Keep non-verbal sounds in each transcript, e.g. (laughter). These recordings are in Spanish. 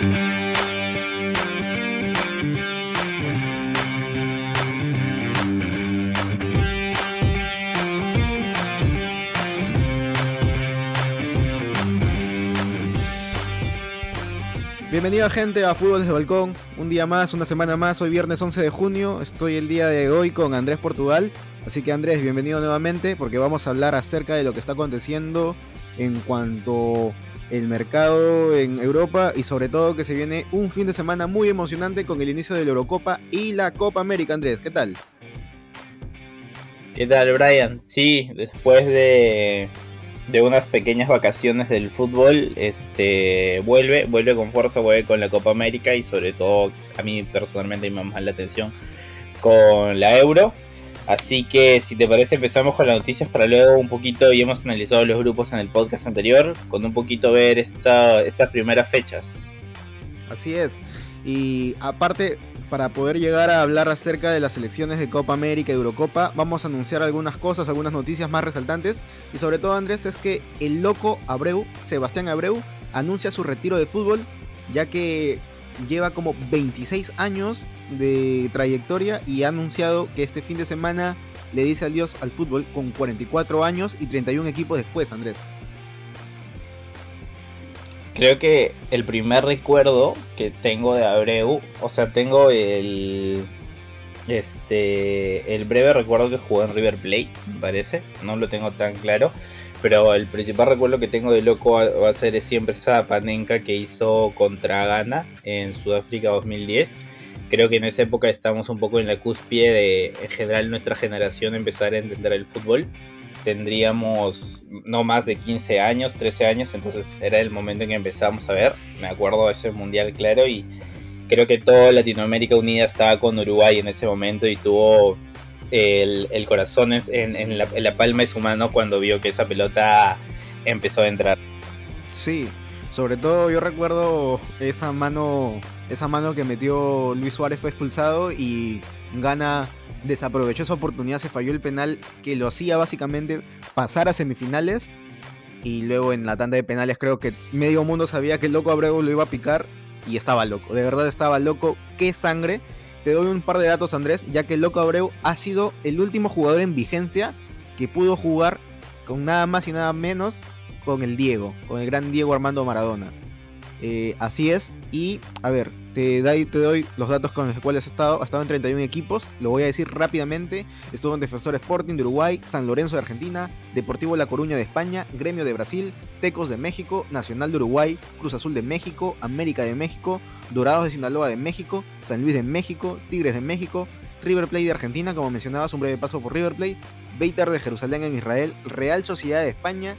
Bienvenido gente a Fútbol desde Balcón, un día más, una semana más, hoy viernes 11 de junio, estoy el día de hoy con Andrés Portugal, así que Andrés, bienvenido nuevamente porque vamos a hablar acerca de lo que está aconteciendo en cuanto el mercado en Europa y sobre todo que se viene un fin de semana muy emocionante con el inicio de la Eurocopa y la Copa América, Andrés, ¿qué tal? ¿Qué tal, Brian? Sí, después de de unas pequeñas vacaciones del fútbol, este vuelve, vuelve con fuerza, vuelve con la Copa América y sobre todo a mí personalmente me llama la atención con la Euro. Así que si te parece empezamos con las noticias para luego un poquito, y hemos analizado los grupos en el podcast anterior, con un poquito ver esta, estas primeras fechas. Así es. Y aparte, para poder llegar a hablar acerca de las selecciones de Copa América y Eurocopa, vamos a anunciar algunas cosas, algunas noticias más resaltantes. Y sobre todo, Andrés, es que el loco Abreu, Sebastián Abreu, anuncia su retiro de fútbol, ya que lleva como 26 años de trayectoria y ha anunciado que este fin de semana le dice adiós al fútbol con 44 años y 31 equipos después, Andrés. Creo que el primer recuerdo que tengo de Abreu, o sea, tengo el este el breve recuerdo que jugó en River Plate, me parece, no lo tengo tan claro, pero el principal recuerdo que tengo de loco va a ser siempre esa panenca que hizo contra Ghana en Sudáfrica 2010. Creo que en esa época estamos un poco en la cúspide de en general nuestra generación empezar a entender el fútbol tendríamos no más de 15 años, 13 años, entonces era el momento en que empezamos a ver, me acuerdo de ese mundial claro y creo que toda Latinoamérica Unida estaba con Uruguay en ese momento y tuvo el, corazón en, la, en, la, palma de su mano cuando vio que esa pelota empezó a entrar. Sí, sobre todo yo recuerdo esa mano, esa mano que metió Luis Suárez fue expulsado y gana desaprovechó esa oportunidad, se falló el penal que lo hacía básicamente pasar a semifinales. Y luego en la tanda de penales creo que medio mundo sabía que el loco Abreu lo iba a picar y estaba loco. De verdad estaba loco. ¡Qué sangre! Te doy un par de datos, Andrés, ya que loco Abreu ha sido el último jugador en vigencia que pudo jugar con nada más y nada menos con el Diego, con el gran Diego Armando Maradona. Eh, así es. Y, a ver, te, te doy los datos con los cuales ha estado. Ha estado en 31 equipos. Lo voy a decir rápidamente. Estuvo en Defensor Sporting de Uruguay, San Lorenzo de Argentina, Deportivo La Coruña de España, Gremio de Brasil, Tecos de México, Nacional de Uruguay, Cruz Azul de México, América de México, Dorados de Sinaloa de México, San Luis de México, Tigres de México, River Plate de Argentina, como mencionabas, un breve paso por River Plate, Beitar de Jerusalén en Israel, Real Sociedad de España,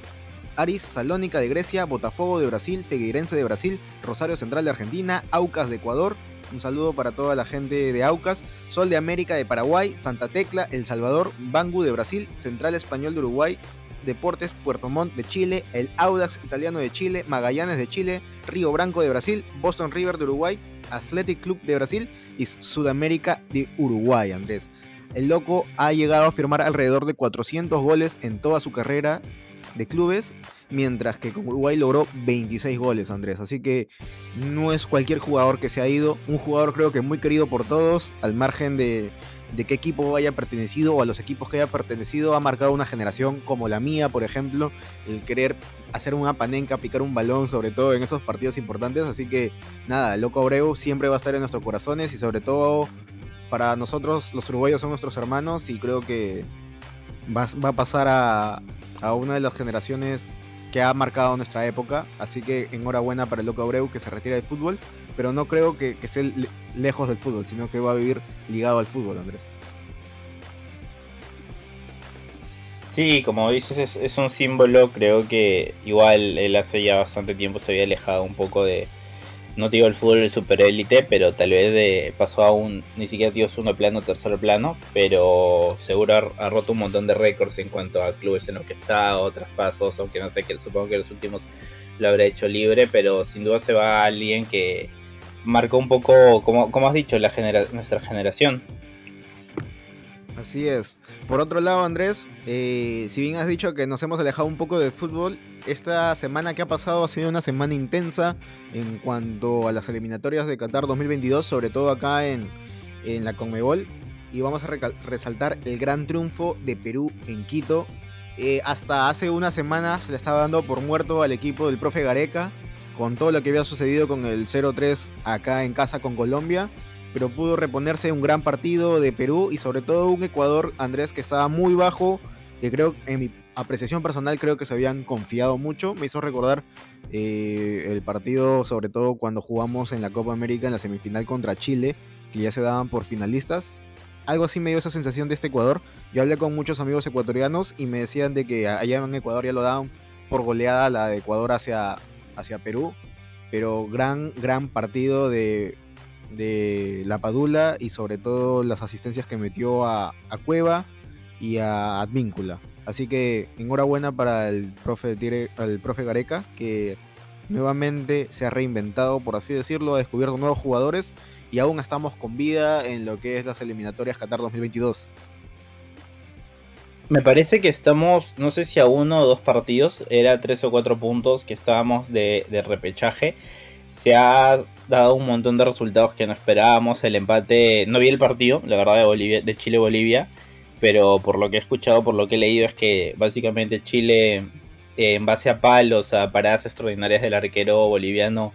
Aris Salónica de Grecia, Botafogo de Brasil, Figueirense de Brasil, Rosario Central de Argentina, Aucas de Ecuador. Un saludo para toda la gente de Aucas, Sol de América de Paraguay, Santa Tecla, El Salvador, Bangu de Brasil, Central Español de Uruguay, Deportes Puerto Montt de Chile, el Audax Italiano de Chile, Magallanes de Chile, Río Branco de Brasil, Boston River de Uruguay, Athletic Club de Brasil y Sudamérica de Uruguay, Andrés. El loco ha llegado a firmar alrededor de 400 goles en toda su carrera de clubes, mientras que con Uruguay logró 26 goles, Andrés. Así que no es cualquier jugador que se ha ido, un jugador creo que muy querido por todos, al margen de, de qué equipo haya pertenecido o a los equipos que haya pertenecido, ha marcado una generación como la mía, por ejemplo, el querer hacer una panenca, picar un balón, sobre todo en esos partidos importantes. Así que nada, Loco Abreu siempre va a estar en nuestros corazones y sobre todo para nosotros los uruguayos son nuestros hermanos y creo que va, va a pasar a, a una de las generaciones que ha marcado nuestra época. Así que enhorabuena para el Loco Abreu que se retira del fútbol. Pero no creo que, esté lejos del fútbol, sino que va a vivir ligado al fútbol, Andrés. Sí, como dices, es un símbolo. Creo que igual él hace ya bastante tiempo se había alejado un poco de, no digo el fútbol super élite, pero tal vez de, pasó a un, ni siquiera digo segundo plano, tercer plano, pero seguro ha, roto un montón de récords en cuanto a clubes en los que está, otros pasos, aunque no sé, que supongo que los últimos lo habrá hecho libre, pero sin duda se va a alguien que marcó un poco, como, como has dicho, la genera nuestra generación. Así es. Por otro lado, Andrés, eh, si bien has dicho que nos hemos alejado un poco del fútbol, esta semana que ha pasado ha sido una semana intensa en cuanto a las eliminatorias de Qatar 2022, sobre todo acá en, en la Conmebol. Y vamos a resaltar el gran triunfo de Perú en Quito. Eh, hasta hace una semana se le estaba dando por muerto al equipo del profe Gareca, con todo lo que había sucedido con el 0-3 acá en casa con Colombia pero pudo reponerse un gran partido de Perú y sobre todo un Ecuador, Andrés, que estaba muy bajo, que creo, en mi apreciación personal, creo que se habían confiado mucho. Me hizo recordar eh, el partido, sobre todo cuando jugamos en la Copa América en la semifinal contra Chile, que ya se daban por finalistas. Algo así me dio esa sensación de este Ecuador. Yo hablé con muchos amigos ecuatorianos y me decían de que allá en Ecuador ya lo daban por goleada la de Ecuador hacia, hacia Perú. Pero gran, gran partido de de la Padula y sobre todo las asistencias que metió a, Cueva y a Advíncula. Así que enhorabuena para el profe, el profe Gareca, que nuevamente se ha reinventado, por así decirlo, ha descubierto nuevos jugadores y aún estamos con vida en lo que es las eliminatorias Qatar 2022. Me parece que estamos, no sé si a uno o dos partidos, era tres o cuatro puntos que estábamos de, de repechaje se ha dado un montón de resultados que no esperábamos. El empate, no vi el partido, la verdad, de, Bolivia, de Chile-Bolivia, pero por lo que he escuchado, por lo que he leído, es que básicamente Chile, eh, en base a palos, a paradas extraordinarias del arquero boliviano,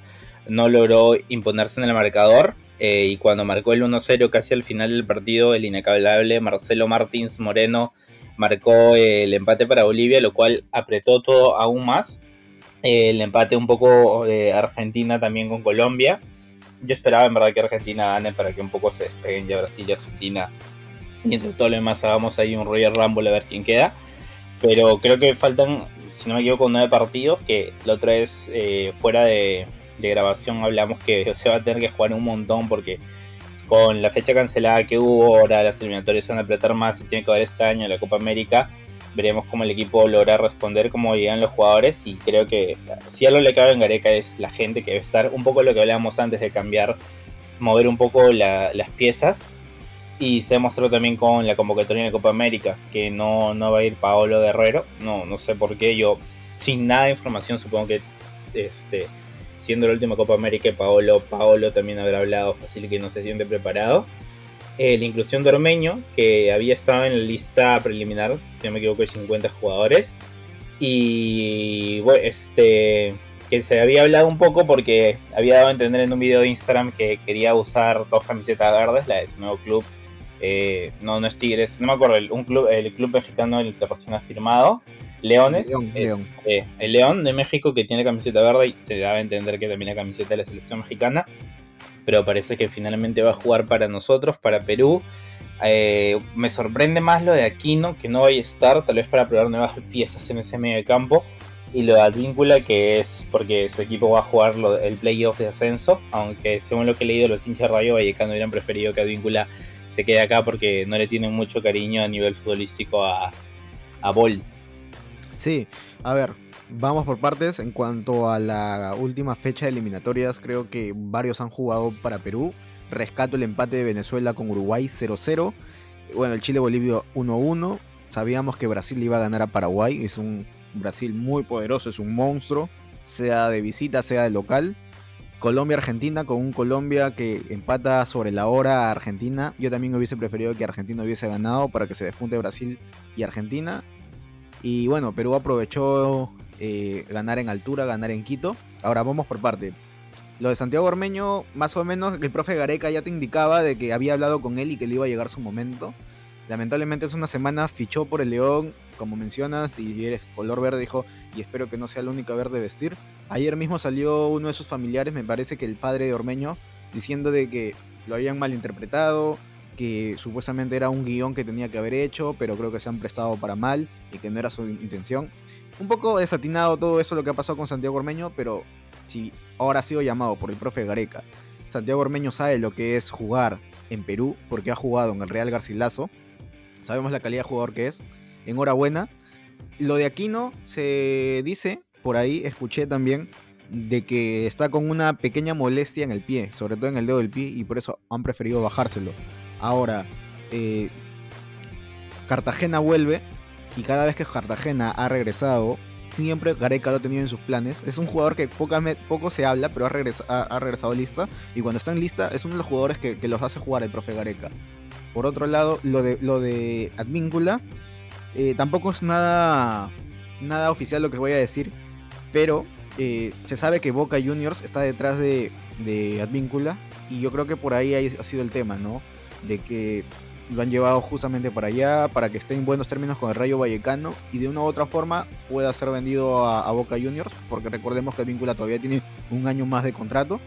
no logró imponerse en el marcador. Eh, y cuando marcó el 1-0 casi al final del partido, el inacabable Marcelo Martins Moreno marcó el empate para Bolivia, lo cual apretó todo aún más el empate un poco de Argentina también con Colombia. Yo esperaba en verdad que Argentina gane para que un poco se despeguen ya Brasil y Argentina. Y todo lo demás hagamos ahí un Royal Rumble a ver quién queda. Pero creo que faltan, si no me equivoco, nueve partidos. Que la otra vez eh, fuera de, grabación hablamos que (laughs) se va a tener que jugar un montón porque con la fecha cancelada que hubo, ahora las eliminatorias se van a apretar más. Se tiene que ver este año la Copa América veremos cómo el equipo logra responder, cómo llegan los jugadores y creo que si algo le cabe en Gareca es la gente que debe estar, un poco lo que hablábamos antes de cambiar, mover un poco las piezas y se demostró también con la convocatoria la Copa América que no, no va a ir Paolo Guerrero, no, no sé por qué, yo sin nada de información supongo que este, siendo la última Copa América Paolo, Paolo también habrá hablado fácil que no se siente preparado eh, la inclusión de Ormeño, que había estado en la lista preliminar, si no me equivoco, de 50 jugadores. Y bueno, este que se había hablado un poco porque había dado a entender en un video de Instagram que quería usar dos camisetas verdes, la de su nuevo club. Eh, no, no es Tigres, no me acuerdo, el, un club, el club mexicano el que recién ha firmado, Leones. León, eh, el León de México que tiene camiseta verde y se daba a entender que también la camiseta de la selección mexicana pero parece que finalmente va a jugar para nosotros, para Perú. Eh, me sorprende más lo de Aquino, que no va a estar, tal vez para probar nuevas piezas en ese medio de campo. Y lo de Advíncula, que es porque su equipo va a jugar el playoff de ascenso, aunque según lo que he leído, los hinchas Rayo Vallecano hubieran preferido que Advíncula se quede acá porque no le tienen mucho cariño a nivel futbolístico a, a Bol. Sí, a ver, Vamos por partes. En cuanto a la última fecha de eliminatorias, creo que varios han jugado para Perú. Rescato el empate de Venezuela con Uruguay 0-0. Bueno, el Chile-Bolivia 1-1. Sabíamos que Brasil iba a ganar a Paraguay. Es un Brasil muy poderoso, es un monstruo. Sea de visita, sea de local. Colombia-Argentina con un Colombia que empata sobre la hora a Argentina. Yo también hubiese preferido que Argentina hubiese ganado para que se despunte Brasil y Argentina. Y bueno, Perú aprovechó eh, ganar en altura, ganar en Quito. Ahora vamos por parte. Lo de Santiago Ormeño, más o menos, el profe Gareca ya te indicaba de que había hablado con él y que le iba a llegar su momento. Lamentablemente es una semana fichó por el León, como mencionas, y eres color verde, dijo, y espero que no sea el único verde vestir. Ayer mismo salió uno de sus familiares, me parece que el padre de Ormeño, diciendo de que lo habían malinterpretado, que supuestamente era un guion que tenía que haber hecho, pero creo que se han prestado para mal y que no era su intención un poco desatinado todo eso lo que ha pasado con Santiago Ormeño, pero si ahora ha sido llamado por el profe Gareca, Santiago Ormeño sabe lo que es jugar en Perú, porque ha jugado en el Real Garcilaso, sabemos la calidad de jugador que es, enhorabuena. Lo de Aquino se dice, por ahí escuché también, de que está con una pequeña molestia en el pie, sobre todo en el dedo del pie, y por eso han preferido bajárselo. Ahora, eh, Cartagena vuelve y cada vez que Cartagena ha regresado, siempre Gareca lo ha tenido en sus planes. Es un jugador que poco se habla, pero ha, regresado lista. Y cuando está en lista, es uno de los jugadores que, los hace jugar el profe Gareca. Por otro lado, lo de, lo de Advíncula, eh, tampoco es nada, nada oficial lo que voy a decir, pero eh, se sabe que Boca Juniors está detrás de, de Advíncula. Y yo creo que por ahí ha sido el tema, ¿no? De que lo han llevado justamente para allá, para que esté en buenos términos con el Rayo Vallecano y de una u otra forma pueda ser vendido a, Boca Juniors, porque recordemos que el Víncula todavía tiene un año más de contrato.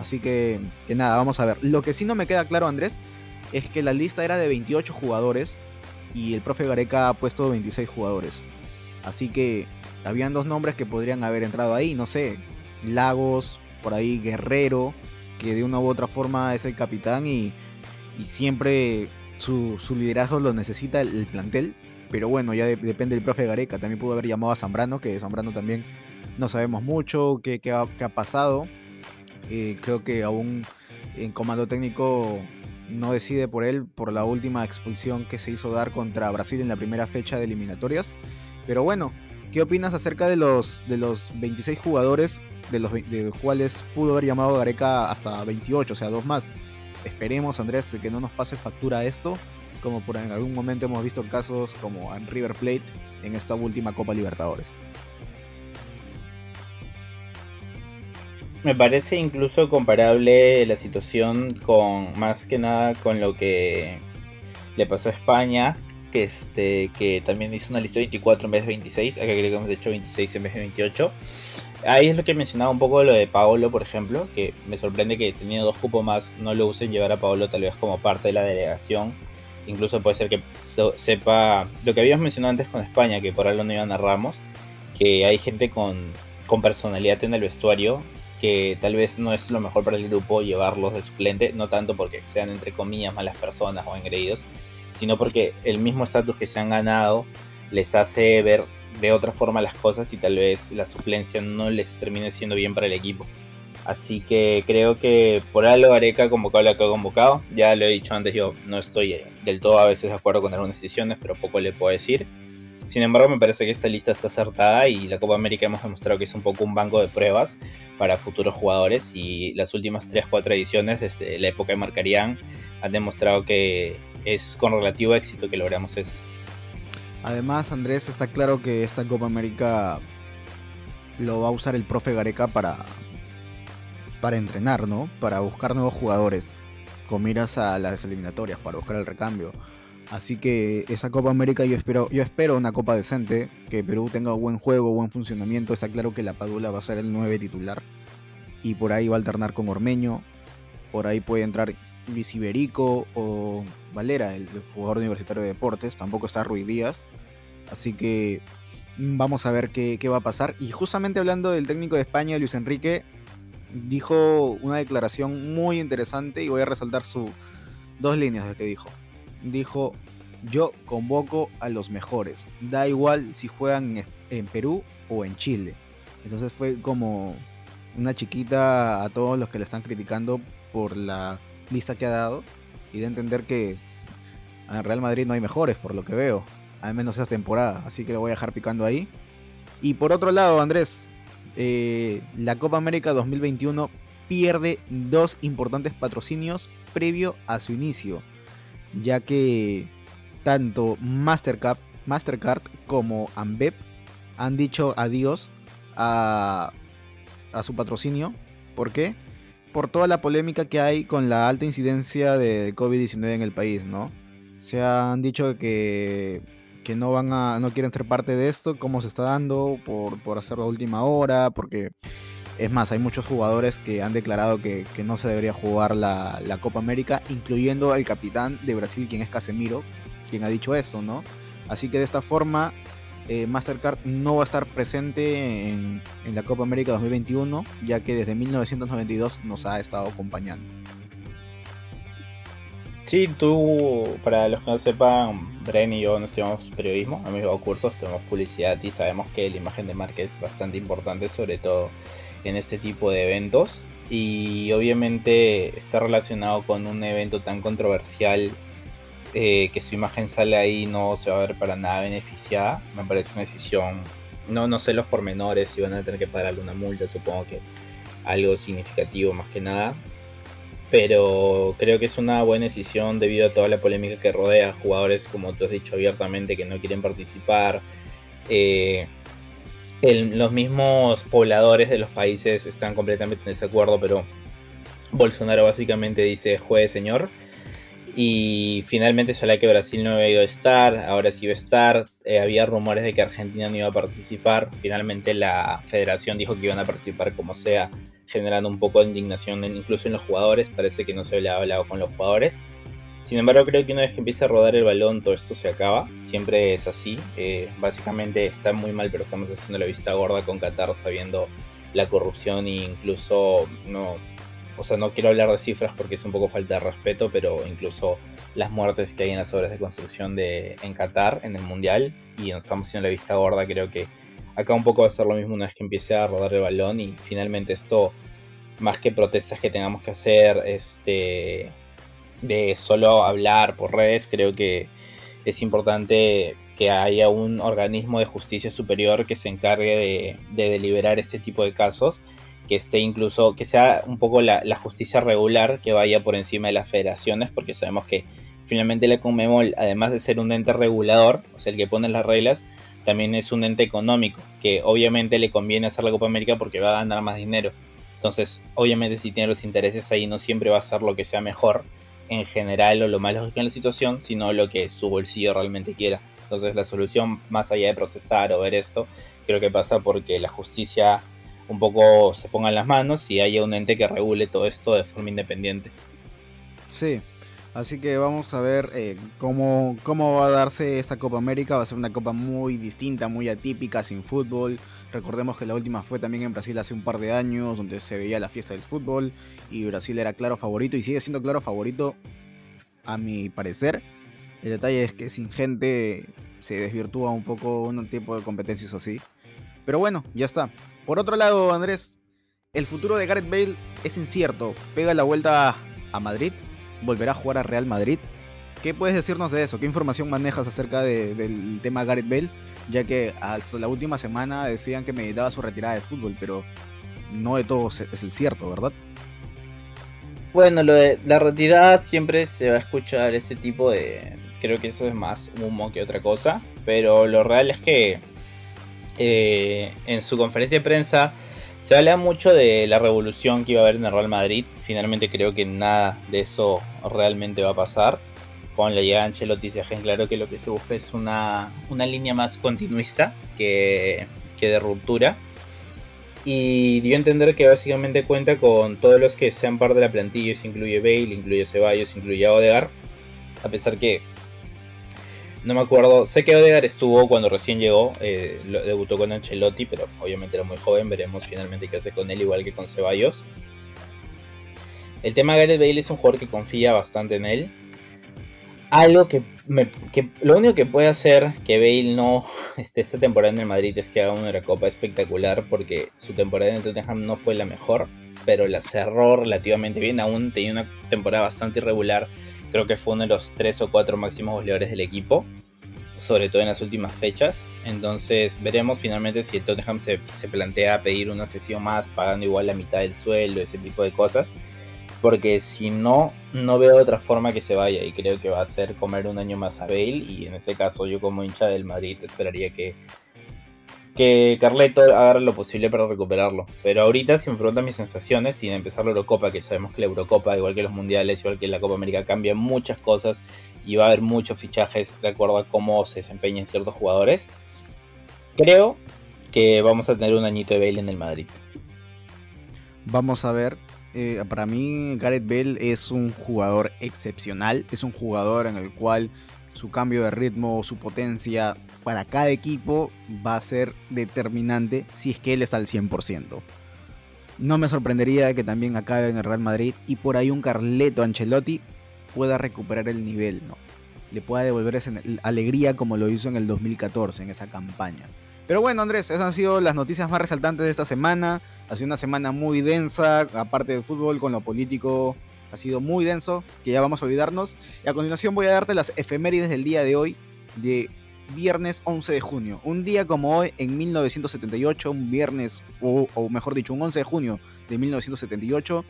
Así que, que nada, vamos a ver. Lo que sí no me queda claro, Andrés, es que la lista era de 28 jugadores y el profe Gareca ha puesto 26 jugadores. Así que habían dos nombres que podrían haber entrado ahí, no sé, Lagos, por ahí Guerrero, que de una u otra forma es el capitán y, y siempre su, liderazgo lo necesita el, plantel. Pero bueno, ya depende del profe Gareca. También pudo haber llamado a Zambrano, que Zambrano también no sabemos mucho qué, ha, pasado. Eh, creo que aún en comando técnico no decide por él por la última expulsión que se hizo dar contra Brasil en la primera fecha de eliminatorias. Pero bueno, ¿qué opinas acerca de los, de los 26 jugadores de los, de los cuales pudo haber llamado Gareca hasta 28, o sea, dos más? Esperemos, Andrés, que no nos pase factura esto, como por en algún momento hemos visto casos como en River Plate en esta última Copa Libertadores. Me parece incluso comparable la situación con más que nada con lo que le pasó a España, que este que también hizo una lista de 24 en vez de 26, acá creo que hemos hecho 26 en vez de 28 ahí es lo que mencionaba un poco lo de Paolo, por ejemplo, que me sorprende que teniendo dos cupos más no lo usen llevar a Paolo tal vez como parte de la delegación. Incluso puede ser que sepa lo que habíamos mencionado antes con España, que por ahí no iban a Ramos, que hay gente con, con personalidad en el vestuario que tal vez no es lo mejor para el grupo llevarlos de suplente, no tanto porque sean entre comillas malas personas o engreídos, sino porque el mismo estatus que se han ganado les hace ver de otra forma las cosas y tal vez la suplencia no les termine siendo bien para el equipo. Así que creo que por algo Areca convocado lo que ha convocado. Ya lo he dicho antes, yo no estoy eh, del todo a veces de acuerdo con algunas decisiones, pero poco le puedo decir. Sin embargo, me parece que esta lista está acertada y la Copa América hemos demostrado que es un poco un banco de pruebas para futuros jugadores y las últimas 3-4 ediciones desde la época de Marcarían han demostrado que es con relativo éxito que logramos eso. Además, Andrés, está claro que esta Copa América lo va a usar el profe Gareca para, para entrenar, ¿no? Para buscar nuevos jugadores con miras a las eliminatorias, para buscar el recambio. Así que esa Copa América yo espero, yo espero una copa decente, que Perú tenga buen juego, buen funcionamiento. Está claro que la Padula va a ser el 9 titular. Y por ahí va a alternar con Ormeño. Por ahí puede entrar Luis o Valera, el, jugador universitario de deportes, tampoco está Rui Díaz. Así que mm, vamos a ver qué, va a pasar. Y justamente hablando del técnico de España, Luis Enrique, dijo una declaración muy interesante y voy a resaltar sus dos líneas de que dijo. Dijo, yo convoco a los mejores, da igual si juegan en Perú o en Chile. Entonces fue como una chiquita a todos los que le están criticando por la lista que ha dado y de entender que en Real Madrid no hay mejores, por lo que veo, al menos esta temporada, así que lo voy a dejar picando ahí. Y por otro lado, Andrés, eh, la Copa América 2021 pierde dos importantes patrocinios previo a su inicio, ya que tanto Mastercard, Mastercard como Ambep han dicho adiós a, a su patrocinio. ¿Por qué? Por toda la polémica que hay con la alta incidencia de COVID-19 en el país, ¿no? Se han dicho que, que no van a, no quieren ser parte de esto, cómo se está dando, por, por hacerlo a última hora, porque es más, hay muchos jugadores que han declarado que, que no se debería jugar la, la, Copa América, incluyendo al capitán de Brasil, quien es Casemiro, quien ha dicho esto, ¿no? Así que de esta forma eh, Mastercard no va a estar presente en, la Copa América 2021, ya que desde 1992 nos ha estado acompañando. Sí, tú, para los que no sepan, Bren y yo no estudiamos periodismo, mí hago cursos, tenemos publicidad y sabemos que la imagen de marca es bastante importante, sobre todo en este tipo de eventos. Y obviamente está relacionado con un evento tan controversial eh, que su imagen sale ahí no se va a ver para nada beneficiada. Me parece una decisión, no, no sé los pormenores, si van a tener que pagar alguna multa, supongo que algo significativo más que nada. Pero creo que es una buena decisión debido a toda la polémica que rodea jugadores, como tú has dicho abiertamente, que no quieren participar. Eh, los mismos pobladores de los países están completamente en desacuerdo, pero Bolsonaro básicamente dice juegue señor y finalmente se que Brasil no había ido a estar, ahora sí iba a estar. Eh, había rumores de que Argentina no iba a participar. Finalmente la federación dijo que iban a participar como sea, generando un poco de indignación incluso en los jugadores. Parece que no se había hablado con los jugadores. Sin embargo, creo que una vez que empieza a rodar el balón, todo esto se acaba. Siempre es así. Eh, básicamente está muy mal, pero estamos haciendo la vista gorda con Qatar sabiendo la corrupción e incluso no o sea, no quiero hablar de cifras porque es un poco falta de respeto, pero incluso las muertes que hay en las obras de construcción de, en Qatar, en el Mundial, y nos estamos haciendo la vista gorda, creo que acá un poco va a ser lo mismo una vez que empiece a rodar el balón y finalmente esto, más que protestas que tengamos que hacer, este, de solo hablar por redes, creo que es importante que haya un organismo de justicia superior que se encargue de, de deliberar este tipo de casos que esté incluso, que sea un poco la, justicia regular que vaya por encima de las federaciones, porque sabemos que finalmente la Conmebol, además de ser un ente regulador, o sea, el que pone las reglas, también es un ente económico, que obviamente le conviene hacer la Copa América porque va a ganar más dinero. Entonces, obviamente si tiene los intereses ahí, no siempre va a ser lo que sea mejor en general o lo más lógico en la situación, sino lo que su bolsillo realmente quiera. Entonces, la solución, más allá de protestar o ver esto, creo que pasa porque la justicia un poco se pongan las manos y haya un ente que regule todo esto de forma independiente. Sí, así que vamos a ver eh, cómo, cómo va a darse esta Copa América. Va a ser una copa muy distinta, muy atípica, sin fútbol. Recordemos que la última fue también en Brasil hace un par de años, donde se veía la fiesta del fútbol y Brasil era claro favorito y sigue siendo claro favorito a mi parecer. El detalle es que sin gente se desvirtúa un poco un tipo de competencias así. Pero bueno, ya está. Por otro lado, Andrés, el futuro de Gareth Bale es incierto. Pega la vuelta a Madrid, volverá a jugar a Real Madrid. ¿Qué puedes decirnos de eso? ¿Qué información manejas acerca del tema Gareth Bale? Ya que hasta la última semana decían que meditaba su retirada de fútbol, pero no de todo es el cierto, ¿verdad? Bueno, lo de la retirada siempre se va a escuchar ese tipo de... Creo que eso es más humo que otra cosa, pero lo real es que eh, en su conferencia de prensa se habla mucho de la revolución que iba a haber en el Real Madrid. Finalmente creo que nada de eso realmente va a pasar. Con la llegada de Ancelotti se deja en claro que lo que se busca es una, línea más continuista que, de ruptura. Y dio a entender que básicamente cuenta con todos los que sean parte de la plantilla. Eso incluye Bale, incluye Ceballos, incluye Odegar. A pesar que no me acuerdo, sé que Odegar estuvo cuando recién llegó, eh, debutó con Ancelotti, pero obviamente era muy joven, veremos finalmente qué hace con él, igual que con Ceballos. El tema de Gareth Bale es un jugador que confía bastante en él. Algo que, lo único que puede hacer que Bale no (laughs) esté esta temporada en el Madrid es que haga una Copa espectacular porque su temporada en Tottenham no fue la mejor, pero la cerró relativamente bien, aún tenía una temporada bastante irregular Creo que fue uno de los tres o cuatro máximos goleadores del equipo, sobre todo en las últimas fechas. Entonces veremos finalmente si el Tottenham se, plantea pedir una sesión más, pagando igual la mitad del sueldo, ese tipo de cosas. Porque si no, no veo otra forma que se vaya y creo que va a ser comer un año más a Bale y en ese caso yo como hincha del Madrid esperaría que que Carleto haga lo posible para recuperarlo. Pero ahorita, si me preguntan mis sensaciones, sin empezar la Eurocopa, que sabemos que la Eurocopa, igual que los mundiales, igual que la Copa América, cambia muchas cosas y va a haber muchos fichajes de acuerdo a cómo se desempeñan ciertos jugadores. Creo que vamos a tener un añito de Bale en el Madrid. Vamos a ver. Eh, para mí, Gareth Bale es un jugador excepcional. Es un jugador en el cual su cambio de ritmo, su potencia para cada equipo va a ser determinante si es que él está al 100%. No me sorprendería que también acabe en el Real Madrid y por ahí un Carleto Ancelotti pueda recuperar el nivel, ¿no? Le pueda devolver esa alegría como lo hizo en el 2014, en esa campaña. Pero bueno, Andrés, esas han sido las noticias más resaltantes de esta semana. Ha sido una semana muy densa, aparte del fútbol, con lo político ha sido muy denso, que ya vamos a olvidarnos. Y a continuación voy a darte las efemérides del día de hoy, de viernes 11 de junio. Un día como hoy, en 1978, un viernes, o, mejor dicho, un 11 de junio de 1978,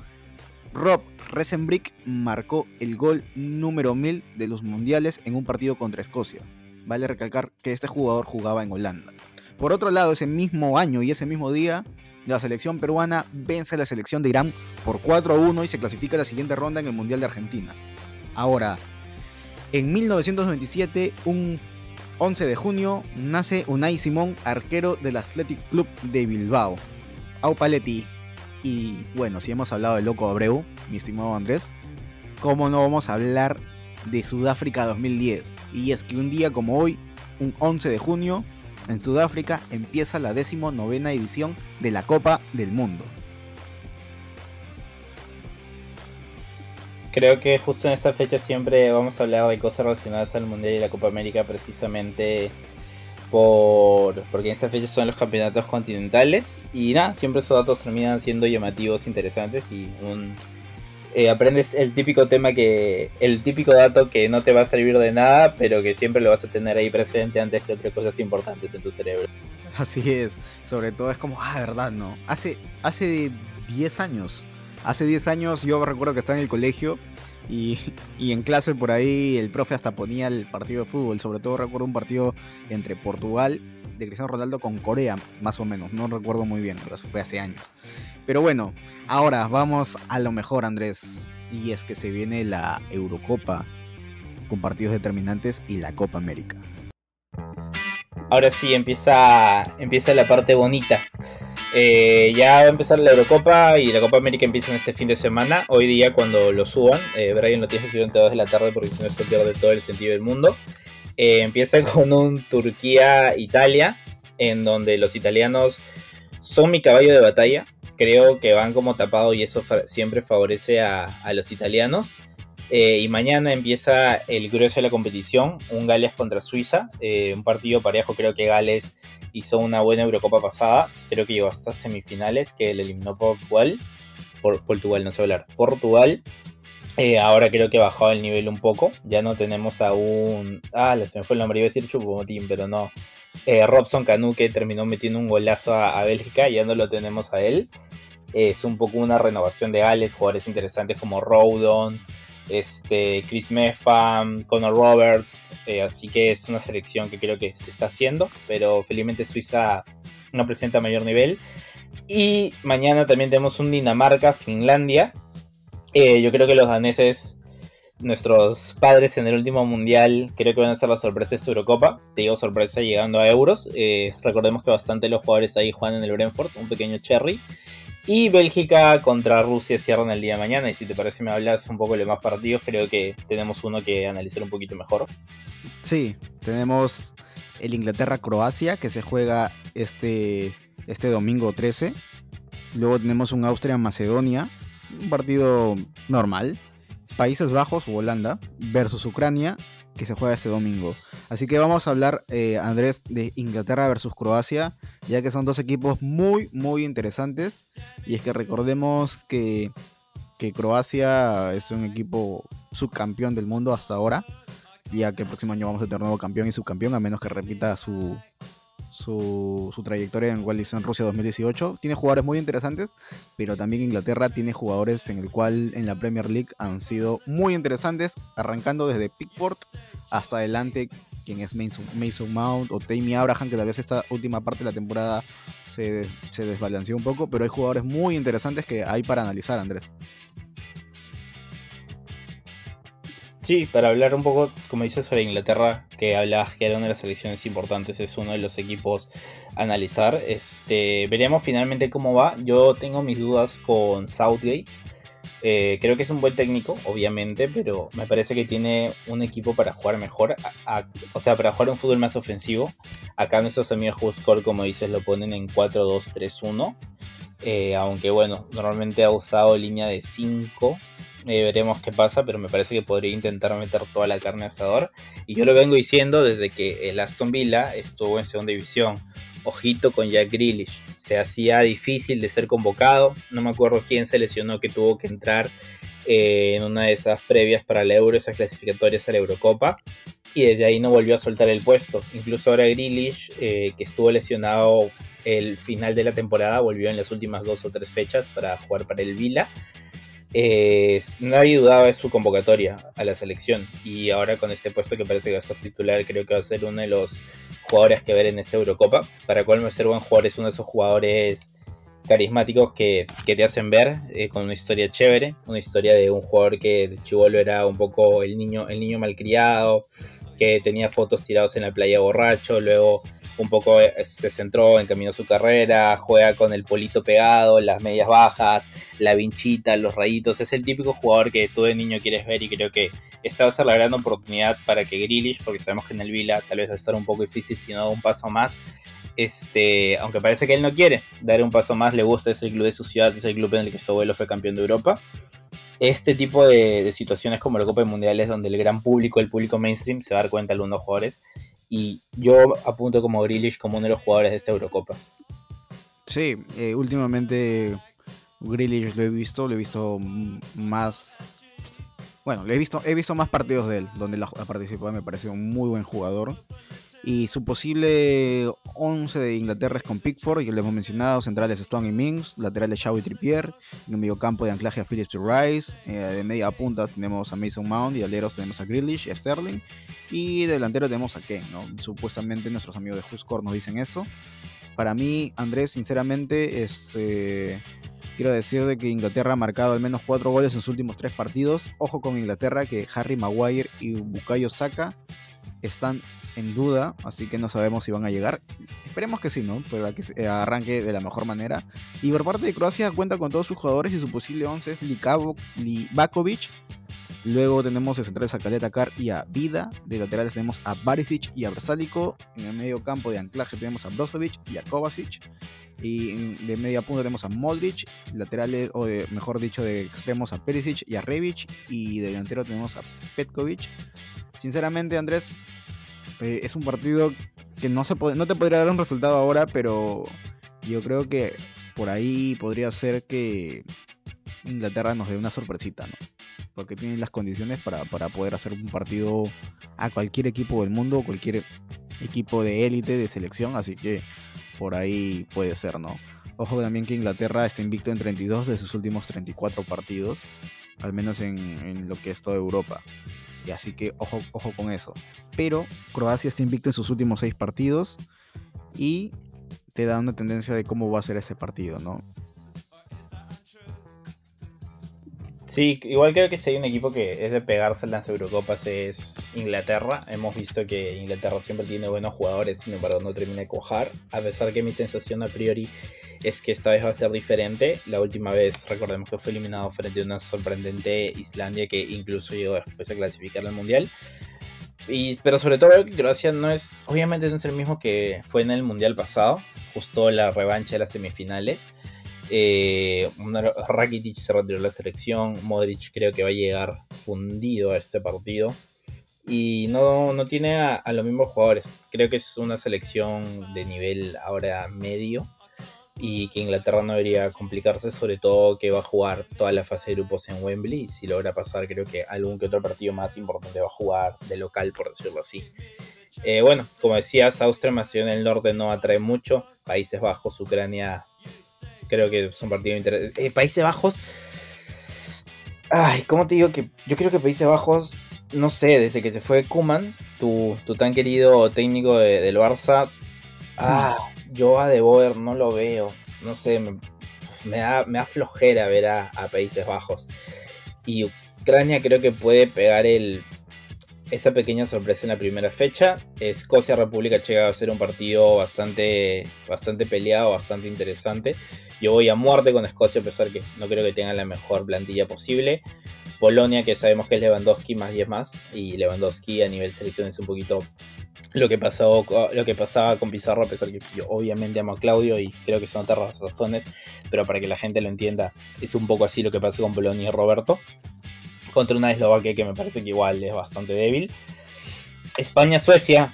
Rob Resenbrick marcó el gol número 1000 de los mundiales en un partido contra Escocia. Vale recalcar que este jugador jugaba en Holanda. Por otro lado, ese mismo año y ese mismo día, la selección peruana vence a la selección de Irán por 4 a 1 y se clasifica a la siguiente ronda en el Mundial de Argentina. Ahora, en 1997, un 11 de junio, nace Unai Simón, arquero del Athletic Club de Bilbao. Au Paletti. Y bueno, si hemos hablado de Loco Abreu, mi estimado Andrés, ¿cómo no vamos a hablar de Sudáfrica 2010? Y es que un día como hoy, un 11 de junio, en Sudáfrica empieza la novena edición de la Copa del Mundo. Creo que justo en esta fecha siempre vamos a hablar de cosas relacionadas al Mundial y la Copa América precisamente por porque en esta fecha son los campeonatos continentales y nada, siempre esos datos terminan siendo llamativos, interesantes y un eh, aprendes el típico tema que, el típico dato que no te va a servir de nada, pero que siempre lo vas a tener ahí presente antes que otras cosas importantes en tu cerebro. Así es, sobre todo es como, ah, verdad, no. Hace, hace 10 años, hace 10 años yo recuerdo que estaba en el colegio y, y, en clase por ahí el profe hasta ponía el partido de fútbol, sobre todo recuerdo un partido entre Portugal de Cristiano Ronaldo con Corea, más o menos, no recuerdo muy bien, pero eso fue hace años. Pero bueno, ahora vamos a lo mejor, Andrés. Y es que se viene la Eurocopa con partidos determinantes y la Copa América. Ahora sí, empieza, empieza la parte bonita. Eh, ya va a empezar la Eurocopa y la Copa América empieza en este fin de semana. Hoy día, cuando lo suban, eh, Brian lo tienes durante 2 de la tarde porque si no se pierde todo el sentido del mundo. Eh, empieza con un Turquía-Italia, en donde los italianos son mi caballo de batalla creo que van como tapados y eso siempre favorece a, los italianos. Eh, y mañana empieza el grueso de la competición, un Gales contra Suiza, eh, un partido parejo, creo que Gales hizo una buena Eurocopa pasada, creo que llegó hasta semifinales, que le eliminó Portugal, por, Portugal no sé hablar, Portugal, eh, ahora creo que bajó el nivel un poco, ya no tenemos aún, ah, se me fue el nombre, iba a decir Chupomotín, pero no, eh, Robson Canu terminó metiendo un golazo a, Bélgica, ya no lo tenemos a él. Es un poco una renovación de Gales, jugadores interesantes como Rowdon, este, Chris Meffam, Conor Roberts, eh, así que es una selección que creo que se está haciendo, pero felizmente Suiza no presenta mayor nivel. Y mañana también tenemos un Dinamarca-Finlandia. Eh, yo creo que los daneses nuestros padres en el último mundial creo que van a ser la sorpresa de esta Eurocopa. Te digo sorpresa llegando a euros. Eh, recordemos que bastante los jugadores ahí juegan en el Brentford, un pequeño cherry. Y Bélgica contra Rusia cierran el día de mañana. Y si te parece, me hablas un poco de los más partidos. Creo que tenemos uno que analizar un poquito mejor. Sí, tenemos el Inglaterra-Croacia que se juega este, este domingo 13. Luego tenemos un Austria-Macedonia. Un partido normal, Países Bajos o Holanda versus Ucrania, que se juega este domingo. Así que vamos a hablar, eh, Andrés, de Inglaterra versus Croacia, ya que son dos equipos muy, muy interesantes. Y es que recordemos que, que Croacia es un equipo subcampeón del mundo hasta ahora, ya que el próximo año vamos a tener nuevo campeón y subcampeón, a menos que repita su, su, trayectoria en hizo en Rusia 2018. Tiene jugadores muy interesantes, pero también Inglaterra tiene jugadores en el cual en la Premier League han sido muy interesantes, arrancando desde Pickford hasta adelante, quien es Mason, Mount o Tammy Abraham, que tal vez esta última parte de la temporada se, se desbalanceó un poco, pero hay jugadores muy interesantes que hay para analizar, Andrés. Sí, para hablar un poco, como dices, sobre Inglaterra, que hablabas que era una de las selecciones importantes, es uno de los equipos a analizar. Este, veremos finalmente cómo va. Yo tengo mis dudas con Southgate. Eh, creo que es un buen técnico, obviamente, pero me parece que tiene un equipo para jugar mejor, o sea, para jugar un fútbol más ofensivo. Acá nuestros amigos Score, como dices, lo ponen en 4-2-3-1. Eh, aunque bueno, normalmente ha usado línea de 5 eh, veremos qué pasa, pero me parece que podría intentar meter toda la carne asador. Y yo lo vengo diciendo desde que el Aston Villa estuvo en segunda división ojito con Jack Grealish. Se hacía difícil de ser convocado. No me acuerdo quién se lesionó que tuvo que entrar eh, en una de esas previas para el Euro, esas clasificatorias a la Eurocopa. Y desde ahí no volvió a soltar el puesto. Incluso ahora Grealish, eh, que estuvo lesionado el final de la temporada, volvió en las últimas dos o tres fechas para jugar para el Vila. Eh, nadie dudaba de su convocatoria a la selección. Y ahora con este puesto que parece que va a ser titular creo que va a ser uno de los jugadores que ver en esta Eurocopa. Para cual ser buen jugador es uno de esos jugadores carismáticos que, te hacen ver eh, con una historia chévere una historia de un jugador que de chivolo era un poco el niño el niño malcriado que tenía fotos tirados en la playa borracho luego un poco eh, se centró, encaminó su carrera, juega con el polito pegado, las medias bajas, la vinchita, los rayitos. Es el típico jugador que tú de niño quieres ver y creo que esta va a ser la gran oportunidad para que Grealish, porque sabemos que en el Vila tal vez va a estar un poco difícil si no da un paso más. Este, aunque parece que él no quiere dar un paso más, le gusta, es el club de su ciudad, es el club en el que su abuelo fue campeón de Europa este tipo de, situaciones como la Copa de Mundiales donde el gran público, el público mainstream, se va a dar cuenta de algunos jugadores y yo apunto como Grealish como uno de los jugadores de esta Eurocopa. Sí, eh, últimamente Grealish lo he visto, lo he visto más... Bueno, he visto, he visto más partidos de él, donde ha participado, me parece un muy buen jugador. Y su posible 11 de Inglaterra es con Pickford, que le hemos mencionado, centrales Stone y Mings, laterales Shaw y Trippier, en el medio campo de anclaje a Phillips y Rice, eh, de media punta tenemos a Mason Mount y aleros tenemos a Grealish y a Sterling, y de delantero tenemos a Ken, ¿no? Supuestamente nuestros amigos de Huscore nos dicen eso. Para mí, Andrés, sinceramente, es... Eh, quiero decir de que Inglaterra ha marcado al menos 4 goles en sus últimos 3 partidos. Ojo con Inglaterra que Harry Maguire y Bukayo Saka están en duda, así que no sabemos si van a llegar. Esperemos que sí, ¿no? Para que eh, arranque de la mejor manera. Y por parte de Croacia cuenta con todos sus jugadores y su posible 11 es Libakovic. Luego tenemos de centrales a Kaleta Kar y a Vida. De laterales tenemos a Barisic y a Brasalico. En el medio campo de anclaje tenemos a Brozovic y a Kovacic. Y de media punta tenemos a Modric. Laterales, o mejor dicho, de extremos a Perisic y a Revic. Y de delantero tenemos a Petkovic. Sinceramente, Andrés, eh, es un partido que no, se no te podría dar un resultado ahora, pero yo creo que por ahí podría ser que Inglaterra nos dé una sorpresita, ¿no? Porque tienen las condiciones para, poder hacer un partido a cualquier equipo del mundo, cualquier equipo de élite, de selección, así que por ahí puede ser, ¿no? Ojo también que Inglaterra está invicto en 32 de sus últimos 34 partidos, al menos en, lo que es toda Europa así que ojo, ojo con eso. Pero Croacia está invicto en sus últimos seis partidos y te da una tendencia de cómo va a ser ese partido, ¿no? Sí, igual creo que si hay un equipo que es de pegarse en las Eurocopas es Inglaterra. Hemos visto que Inglaterra siempre tiene buenos jugadores, sin embargo no termina de cojar. A pesar que mi sensación a priori es que esta vez va a ser diferente. La última vez, recordemos que fue eliminado frente a una sorprendente Islandia que incluso llegó después a clasificar al Mundial. Y, pero sobre todo que Croacia no es, obviamente no es el mismo que fue en el Mundial pasado, justo la revancha de las semifinales. Eh, Rakitic se retiró la selección, Modric creo que va a llegar fundido a este partido. Y no, no tiene a, los mismos jugadores. Creo que es una selección de nivel ahora medio y que Inglaterra no debería complicarse, sobre todo que va a jugar toda la fase de grupos en Wembley si logra pasar creo que algún que otro partido más importante va a jugar de local, por decirlo así. Eh, bueno, como decías, Austria, Macedonia del Norte no atrae mucho, Países Bajos, Ucrania, creo que son partidos interesantes. Eh, Países Bajos, ay, ¿cómo te digo que yo creo que Países Bajos, no sé, desde que se fue Kuman, tu, tu tan querido técnico del Barça, ah, yo a De Boer no lo veo. No sé, me, da, me flojera ver a, Países Bajos. Y Ucrania creo que puede pegar el, esa pequeña sorpresa en la primera fecha. Escocia República Checa va a ser un partido bastante, bastante peleado, bastante interesante. Yo voy a muerte con Escocia a pesar que no creo que tengan la mejor plantilla posible. Polonia que sabemos que es Lewandowski más 10 más y Lewandowski a nivel selección es un poquito lo que, pasó, lo que pasaba con Pizarro, a pesar que yo obviamente amo a Claudio y creo que son otras razones, pero para que la gente lo entienda, es un poco así lo que pasa con Polonia y Roberto, contra una Eslovaquia que me parece que igual es bastante débil. España-Suecia,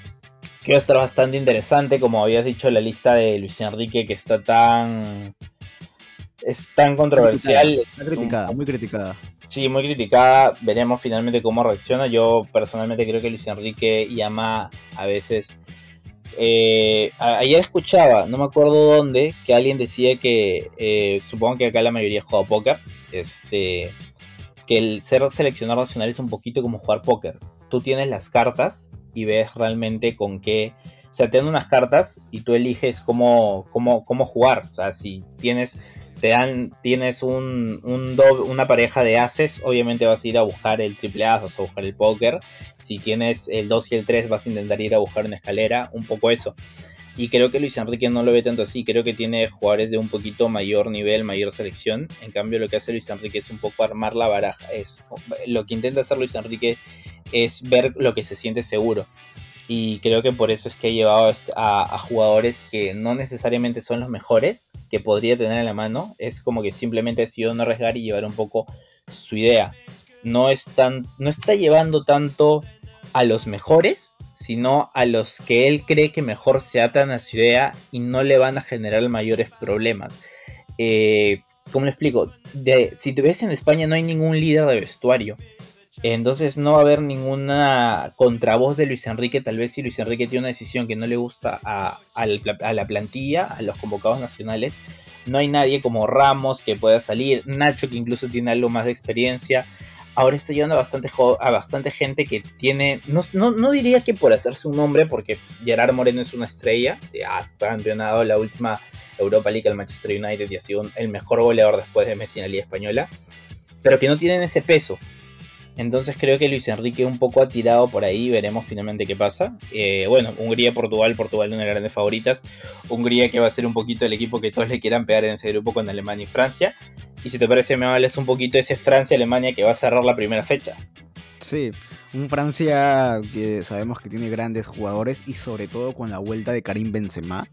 que va a estar bastante interesante, como habías dicho, la lista de Luis Enrique que está tan es tan controversial. Muy criticada, muy criticada. Sí, muy criticada. Veremos finalmente cómo reacciona. Yo personalmente creo que Luis Enrique llama a veces. Eh, ayer escuchaba, no me acuerdo dónde, que alguien decía que eh, supongo que acá la mayoría juega póker. Este, que el ser seleccionador nacional es un poquito como jugar póker. Tú tienes las cartas y ves realmente con qué. O sea, te dan unas cartas y tú eliges cómo, cómo, cómo jugar. O sea, si tienes te dan, tienes un, una pareja de ases, obviamente vas a ir a buscar el triple A, vas a buscar el póker. Si tienes el 2 y el 3, vas a intentar ir a buscar una escalera, un poco eso. Y creo que Luis Enrique no lo ve tanto así, creo que tiene jugadores de un poquito mayor nivel, mayor selección. En cambio, lo que hace Luis Enrique es un poco armar la baraja. Es, lo que intenta hacer Luis Enrique es ver lo que se siente seguro y creo que por eso es que ha llevado a, jugadores que no necesariamente son los mejores que podría tener en la mano. Es como que simplemente ha decidido no arriesgar y llevar un poco su idea. No, es no está llevando tanto a los mejores, sino a los que él cree que mejor se atan a su idea y no le van a generar mayores problemas. Eh, ¿Cómo le explico? si te ves en España no hay ningún líder de vestuario. Entonces no va a haber ninguna contravoz de Luis Enrique. Tal vez si Luis Enrique tiene una decisión que no le gusta a, la plantilla, a los convocados nacionales, no hay nadie como Ramos que pueda salir. Nacho que incluso tiene algo más de experiencia. Ahora está llevando a bastante, a bastante gente que tiene, no, diría que por hacerse un nombre, porque Gerard Moreno es una estrella, ha campeonado la última Europa League al Manchester United y ha sido el mejor goleador después de Messi en la Liga Española, pero que no tienen ese peso. Entonces creo que Luis Enrique un poco ha tirado por ahí, veremos finalmente qué pasa. Eh, bueno, Hungría-Portugal, Portugal una de las grandes favoritas. Hungría que va a ser un poquito el equipo que todos le quieran pegar en ese grupo con Alemania y Francia. Y si te parece, me vales un poquito ese Francia-Alemania que va a cerrar la primera fecha. Sí, un Francia que sabemos que tiene grandes jugadores y sobre todo con la vuelta de Karim Benzema,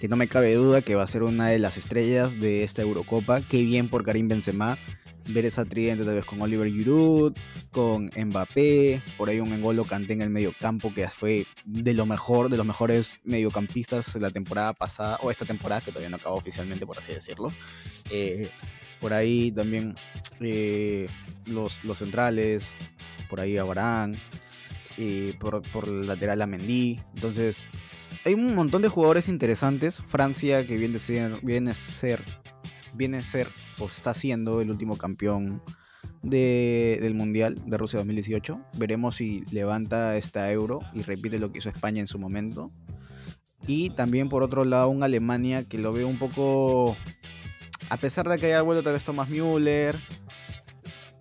que no me cabe duda que va a ser una de las estrellas de esta Eurocopa. Qué bien por Karim Benzema ver esa tridente tal vez con Oliver Giroud, con Mbappé, por ahí un Engolo Kanté en el medio campo que fue de lo mejor, de los mejores mediocampistas de la temporada pasada, o esta temporada que todavía no acabó oficialmente, por así decirlo. Eh, por ahí también eh, los, los centrales, por ahí Abraham, eh, por, por el lateral Mendy. Entonces, hay un montón de jugadores interesantes. Francia, que viene viene a ser viene a ser o está siendo el último campeón del Mundial de Rusia 2018. Veremos si levanta esta euro y repite lo que hizo España en su momento. Y también por otro lado un Alemania que lo veo un poco, a pesar de que haya vuelto tal vez Thomas Müller,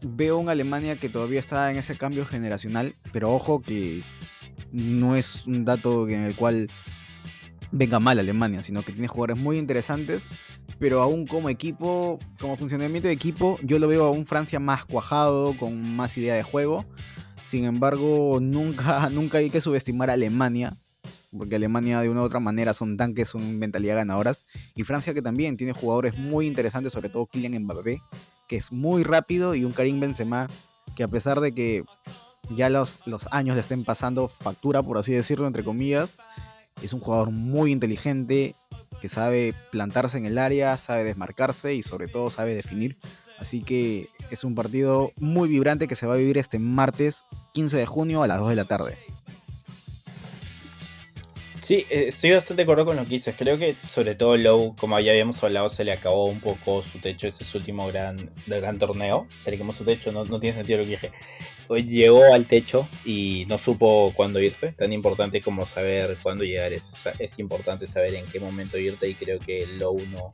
veo un Alemania que todavía está en ese cambio generacional, pero ojo que no es un dato en el cual venga mal Alemania, sino que tiene jugadores muy interesantes, pero aún como equipo, como funcionamiento de equipo, yo lo veo a un Francia más cuajado, con más idea de juego. Sin embargo, nunca, (laughs) nunca hay que subestimar a Alemania, porque Alemania de una u otra manera son tanques, son mentalidad ganadoras. Y Francia que también tiene jugadores muy interesantes, sobre todo Kylian Mbappé, que es muy rápido, y un Karim Benzema, que a pesar de que ya los, los años le estén pasando factura, por así decirlo, entre comillas, es un jugador muy inteligente, que sabe plantarse en el área, sabe desmarcarse y sobre todo sabe definir. Así que es un partido muy vibrante que se va a vivir este martes 15 de junio a las 2 de la tarde. Sí, eh, estoy bastante de acuerdo con lo que dices. Creo que sobre todo Lowe, como ya habíamos hablado, se le acabó un poco su techo. Ese es su último gran, gran torneo. Se le quemó su techo, no, no tiene sentido lo que dije. Hoy llegó al techo y no supo cuándo irse. Tan importante como saber cuándo llegar. Es, es importante saber en qué momento irte y creo que Lowe no,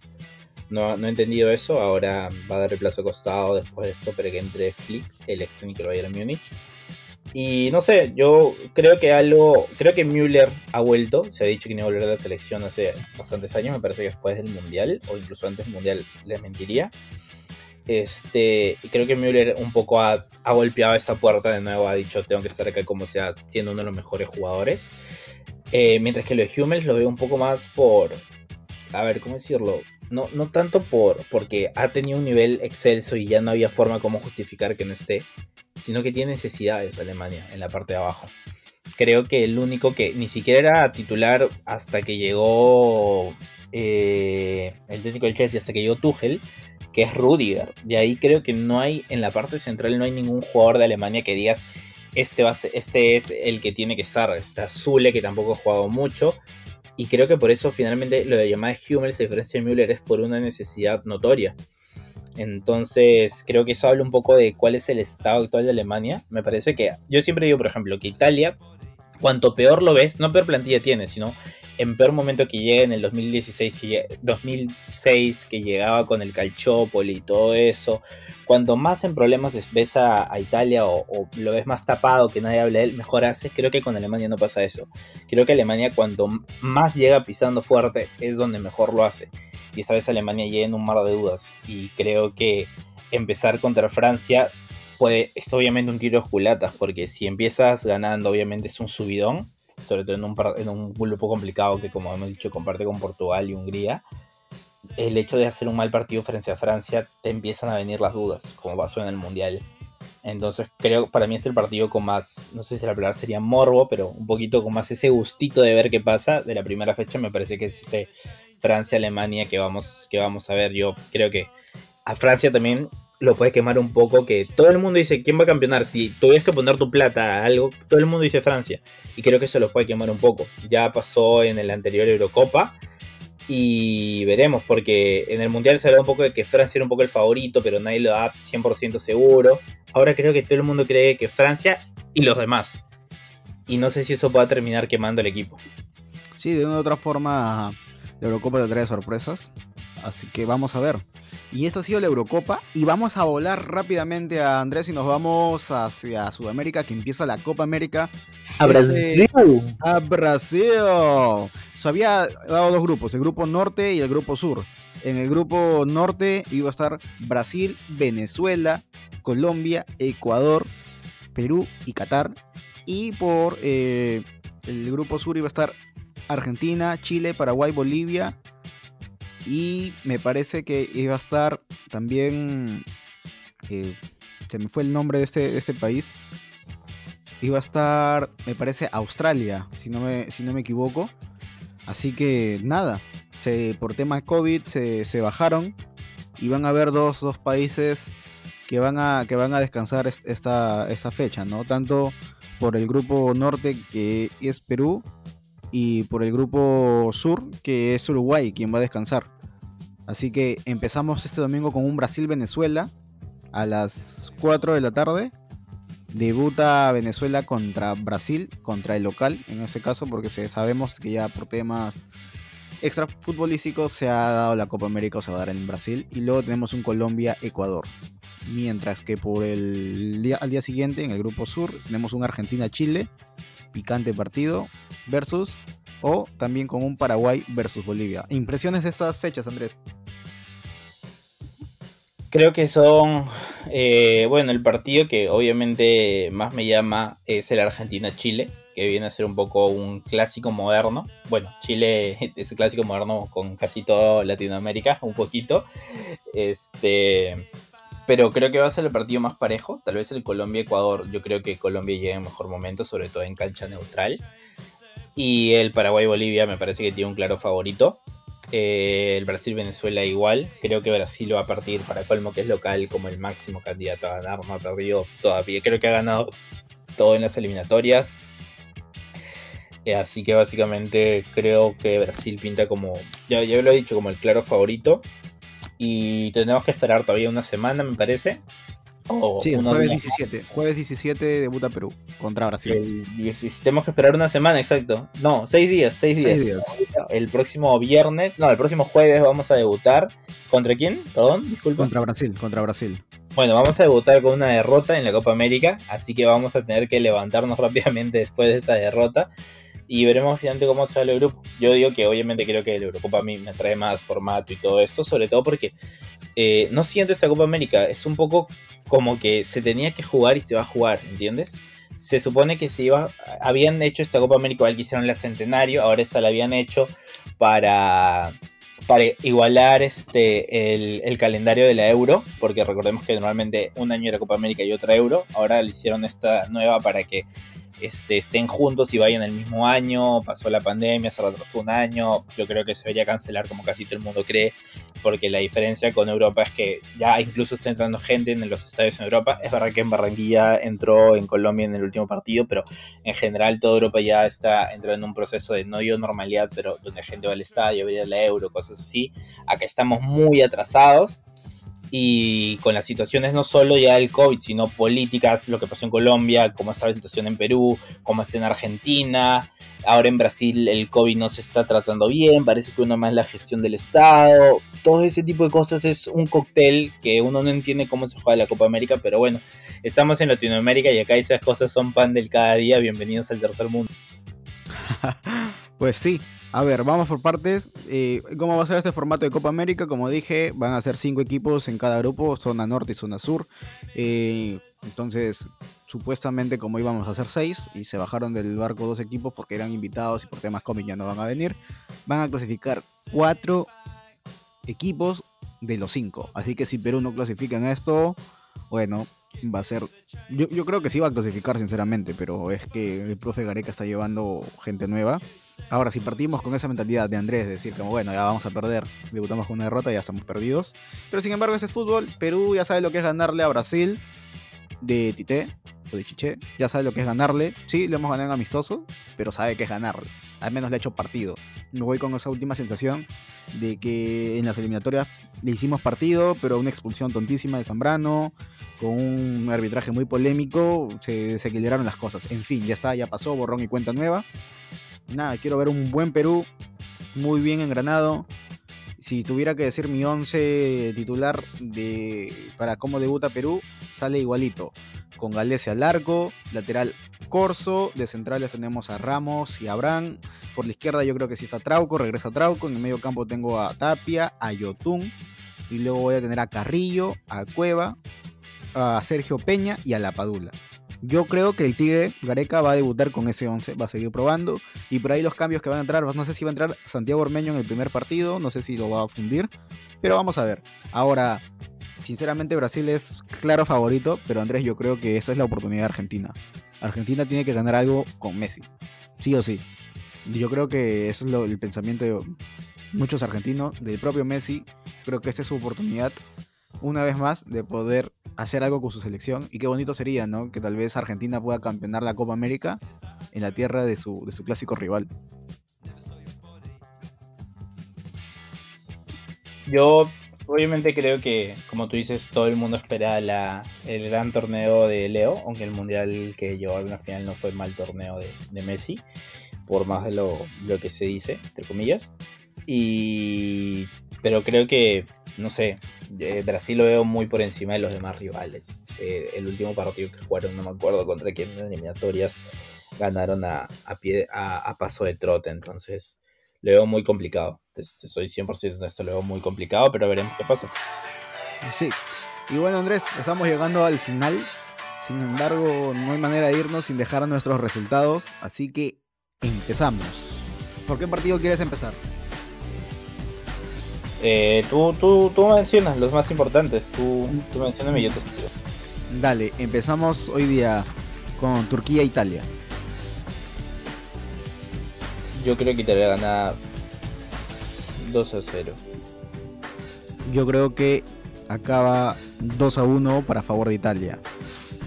no, no, entendido eso. Ahora va a dar el plazo costado después de esto para que entre Flick, el ex técnico del Bayern Múnich. Y no sé, yo creo que algo, creo que Müller ha vuelto, se ha dicho que iba a volver a la selección hace bastantes años, me parece que después del Mundial, o incluso antes del Mundial, les mentiría. Este, creo que Müller un poco ha, golpeado esa puerta de nuevo, ha dicho tengo que estar acá como sea, siendo uno de los mejores jugadores. Eh, mientras que lo de Hummels lo veo un poco más por, a ver, ¿cómo decirlo? No, no tanto por porque ha tenido un nivel excelso y ya no había forma como justificar que no esté, sino que tiene necesidades Alemania en la parte de abajo. creo que el único que ni siquiera era titular hasta que llegó eh, el técnico del Chelsea, hasta que llegó Tuchel, que es Rudiger. De ahí creo que no hay, en la parte central no hay ningún jugador de Alemania que digas, este, va este es el que tiene que estar. Está Zule, que tampoco ha jugado mucho. Y creo que por eso finalmente lo de llamada Hummel se diferencia de Müller es por una necesidad notoria. Entonces creo que eso habla un poco de cuál es el estado actual de Alemania. Me parece que yo siempre digo, por ejemplo, que Italia, cuanto peor lo ves, no peor plantilla tiene, sino en peor momento que llega en el 2016, que 2006, que llegaba con el Calciopoli y todo eso, cuando más en problemas ves a, Italia o, lo ves más tapado, que nadie habla de él, mejor hace. Creo que con Alemania no pasa eso. Creo que Alemania cuando más llega pisando fuerte es donde mejor lo hace. Y esta vez Alemania llega en un mar de dudas. Y creo que empezar contra Francia puede, es obviamente un tiro de culatas, porque si empiezas ganando, obviamente es un subidón sobre todo en un, en un grupo complicado que, como hemos dicho, comparte con Portugal y Hungría, el hecho de hacer un mal partido frente a Francia, te empiezan a venir las dudas, como pasó en el Mundial. Entonces creo, para mí es el partido con más, no sé si la palabra sería morbo, pero un poquito con más ese gustito de ver qué pasa de la primera fecha, me parece que es Francia-Alemania que vamos, que vamos a ver. Yo creo que a Francia también lo puede quemar un poco, que todo el mundo dice, ¿quién va a campeonar? Si tuvieras que poner tu plata a algo, todo el mundo dice Francia. Y creo que eso lo puede quemar un poco. Ya pasó en el anterior Eurocopa y veremos, porque en el Mundial se hablaba un poco de que Francia era un poco el favorito, pero nadie lo da 100% seguro. Ahora creo que todo el mundo cree que Francia y los demás. Y no sé si eso va terminar quemando el equipo. Sí, de una u otra forma, la Eurocopa te trae sorpresas. Así que vamos a ver. Y esto ha sido la Eurocopa. Y vamos a volar rápidamente a Andrés y nos vamos hacia Sudamérica, que empieza la Copa América. A Brasil. A Brasil. Se había dado dos grupos, el grupo norte y el grupo sur. En el grupo norte iba a estar Brasil, Venezuela, Colombia, Ecuador, Perú y Qatar. Y por eh, el grupo sur iba a estar Argentina, Chile, Paraguay, Bolivia, y me parece que iba a estar también. Eh, se me fue el nombre de este, este país. Iba a estar, me parece, Australia, si no me, si no me equivoco. Así que nada, por tema COVID se, bajaron y van a haber dos, países que van a, que van a descansar esta, esta fecha, ¿no? Tanto por el grupo norte que es Perú y por el grupo sur que es Uruguay quien va a descansar. Así que empezamos este domingo con un Brasil-Venezuela a las 4 de la tarde. Debuta Venezuela contra Brasil, contra el local en este caso, porque sabemos que ya por temas extra futbolísticos se ha dado la Copa América o se va a dar en Brasil. Y luego tenemos un Colombia-Ecuador. Mientras que por el día, al día siguiente, en el grupo sur, tenemos un Argentina-Chile, picante partido, versus o también con un Paraguay versus Bolivia. ¿Impresiones de estas fechas, Andrés? Creo que son, eh, bueno, el partido que obviamente más me llama es el Argentina-Chile, que viene a ser un poco un clásico moderno. Bueno, Chile (laughs) es un clásico moderno con casi todo Latinoamérica, un poquito. Este, pero creo que va a ser el partido más parejo. Tal vez el Colombia-Ecuador, yo creo que Colombia llega en mejor momento, sobre todo en cancha neutral. Y el Paraguay-Bolivia me parece que tiene un claro favorito. Eh, el Brasil-Venezuela igual. Creo que Brasil va a partir para colmo que es local como el máximo candidato a ganar. No ha perdido todavía. Creo que ha ganado todo en las eliminatorias. Eh, así que básicamente creo que Brasil pinta como, ya, ya lo he dicho, como el claro favorito. Y tenemos que esperar todavía una semana, me parece, sí, jueves 17. Jueves 17 debuta Perú contra Brasil. tenemos que esperar una semana, exacto. No, seis días, seis días. El próximo viernes, no, el próximo jueves vamos a debutar. ¿Contra quién? Perdón, disculpa. Contra Brasil, contra Brasil. Bueno, vamos a debutar con una derrota en la Copa América, así que vamos a tener que levantarnos (laughs) rápidamente después de esa derrota y veremos finalmente cómo sale el grupo. Yo digo que obviamente creo que el Eurocopa a mí me trae más formato y todo esto, sobre todo porque eh, no siento esta Copa América, es un poco como que se tenía que jugar y se va a jugar, ¿entiendes? Se supone que se iba, habían hecho esta Copa América, igual que hicieron la Centenario, ahora esta la habían hecho para, para igualar este, el, el, calendario de la Euro, porque recordemos que normalmente un año era Copa América y otra Euro, ahora le hicieron esta nueva para que este, estén juntos y vayan el mismo año, pasó la pandemia, se retrasó un año, yo creo que se debería cancelar como casi todo el mundo cree, porque la diferencia con Europa es que ya incluso está entrando gente en los estadios en Europa, es verdad que en Barranquilla entró en Colombia en el último partido, pero en general toda Europa ya está entrando en un proceso de no yo normalidad, pero donde gente va al estadio, a la euro, cosas así, acá estamos muy atrasados y con las situaciones no solo ya del COVID, sino políticas, lo que pasó en Colombia, cómo está la situación en Perú, cómo está en Argentina, ahora en Brasil el COVID no se está tratando bien, parece que uno más la gestión del Estado, todo ese tipo de cosas es un cóctel que uno no entiende cómo se juega la Copa América, pero bueno, estamos en Latinoamérica y acá esas cosas son pan del cada día, bienvenidos al tercer mundo. (laughs) pues sí, a ver, vamos por partes. Eh, ¿Cómo va a ser este formato de Copa América? Como dije, van a ser cinco equipos en cada grupo, zona norte y zona sur. Eh, entonces, supuestamente como íbamos a hacer seis y se bajaron del barco dos equipos porque eran invitados y por temas cómics ya no van a venir, van a clasificar cuatro equipos de los cinco. Así que si Perú no clasifica en esto, bueno, va a ser. Yo, yo, creo que sí va a clasificar, sinceramente, pero es que el profe Gareca está llevando gente nueva. Ahora, si partimos con esa mentalidad de Andrés, de decir como, bueno, ya vamos a perder, debutamos con una derrota, ya estamos perdidos. Pero sin embargo, ese es fútbol. Perú ya sabe lo que es ganarle a Brasil de Tite o de Chiché. Ya sabe lo que es ganarle. Sí, le hemos ganado en amistoso, pero sabe que es ganarle. Al menos le ha hecho partido. Me voy con esa última sensación de que en las eliminatorias le hicimos partido, pero una expulsión tontísima de Zambrano, con un arbitraje muy polémico, se desequilibraron las cosas. En fin, ya está, ya pasó, borrón y cuenta nueva nada, quiero ver un buen Perú, muy bien engranado. Si tuviera que decir mi 11 titular de, para cómo debuta Perú, sale igualito. Con Galecia al lateral Corso, de centrales tenemos a Ramos y a Abraham. Por la izquierda yo creo que sí está Trauco, regresa Trauco. En el medio campo tengo a Tapia, a Yotun. Y luego voy a tener a Carrillo, a Cueva, a Sergio Peña y a La Padula. Yo creo que el Tigre Gareca va a debutar con ese 11, va a seguir probando. Y por ahí los cambios que van a entrar, no sé si va a entrar Santiago Ormeño en el primer partido, no sé si lo va a fundir, pero vamos a ver. Ahora, sinceramente Brasil es claro favorito, pero Andrés, yo creo que esta es la oportunidad de Argentina. Argentina tiene que ganar algo con Messi, sí o sí. Yo creo que eso es el pensamiento de muchos argentinos, del propio Messi. Creo que esta es su oportunidad, una vez más, de poder hacer algo con su selección. Y qué bonito sería, ¿no? Que tal vez Argentina pueda campeonar la Copa América en la tierra de su, de su clásico rival. Yo obviamente creo que, como tú dices, todo el mundo espera la, el gran torneo de Leo, aunque el mundial que llevó a una final no fue mal torneo de, de Messi, por más de lo, lo, que se dice, entre comillas. Y, pero creo que no sé, eh, Brasil lo veo muy por encima de los demás rivales. Eh, el último partido que jugaron, no me acuerdo contra quién eliminatorias, ganaron a, pie, a, paso de trote, entonces lo veo muy complicado. Te, soy 100% esto, lo veo muy complicado, pero veremos qué pasa. Sí, y bueno Andrés, estamos llegando al final. Sin embargo, no hay manera de irnos sin dejar nuestros resultados, así que empezamos. ¿Por qué partido quieres empezar? Eh, tú, tú, tú mencionas los más importantes. Tú, tú mencionas y yo te Dale, empezamos hoy día con Turquía-Italia. Yo creo que Italia gana 2 a 0. Yo creo que acaba 2 a 1 para favor de Italia.